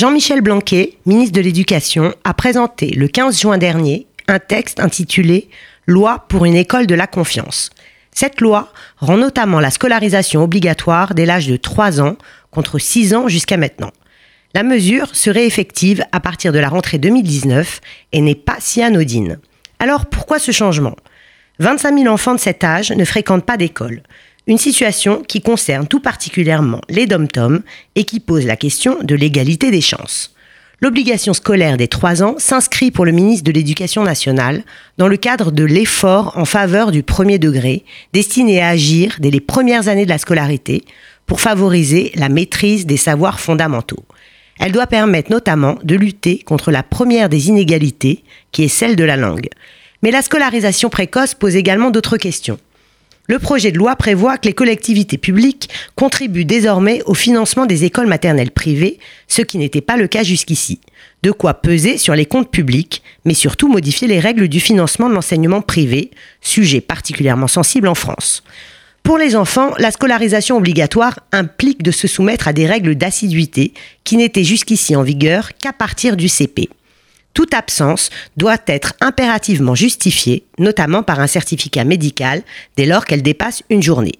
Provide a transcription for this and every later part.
Jean-Michel Blanquet, ministre de l'Éducation, a présenté le 15 juin dernier un texte intitulé Loi pour une école de la confiance. Cette loi rend notamment la scolarisation obligatoire dès l'âge de 3 ans contre 6 ans jusqu'à maintenant. La mesure serait effective à partir de la rentrée 2019 et n'est pas si anodine. Alors pourquoi ce changement? 25 000 enfants de cet âge ne fréquentent pas d'école. Une situation qui concerne tout particulièrement les dom-toms et qui pose la question de l'égalité des chances. L'obligation scolaire des 3 ans s'inscrit pour le ministre de l'Éducation nationale dans le cadre de l'effort en faveur du premier degré destiné à agir dès les premières années de la scolarité pour favoriser la maîtrise des savoirs fondamentaux. Elle doit permettre notamment de lutter contre la première des inégalités, qui est celle de la langue. Mais la scolarisation précoce pose également d'autres questions. Le projet de loi prévoit que les collectivités publiques contribuent désormais au financement des écoles maternelles privées, ce qui n'était pas le cas jusqu'ici. De quoi peser sur les comptes publics, mais surtout modifier les règles du financement de l'enseignement privé, sujet particulièrement sensible en France. Pour les enfants, la scolarisation obligatoire implique de se soumettre à des règles d'assiduité qui n'étaient jusqu'ici en vigueur qu'à partir du CP. Toute absence doit être impérativement justifiée, notamment par un certificat médical, dès lors qu'elle dépasse une journée.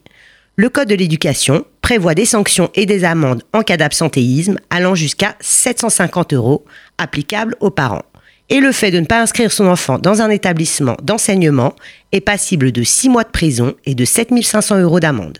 Le Code de l'éducation prévoit des sanctions et des amendes en cas d'absentéisme allant jusqu'à 750 euros applicables aux parents. Et le fait de ne pas inscrire son enfant dans un établissement d'enseignement est passible de 6 mois de prison et de 7500 euros d'amende.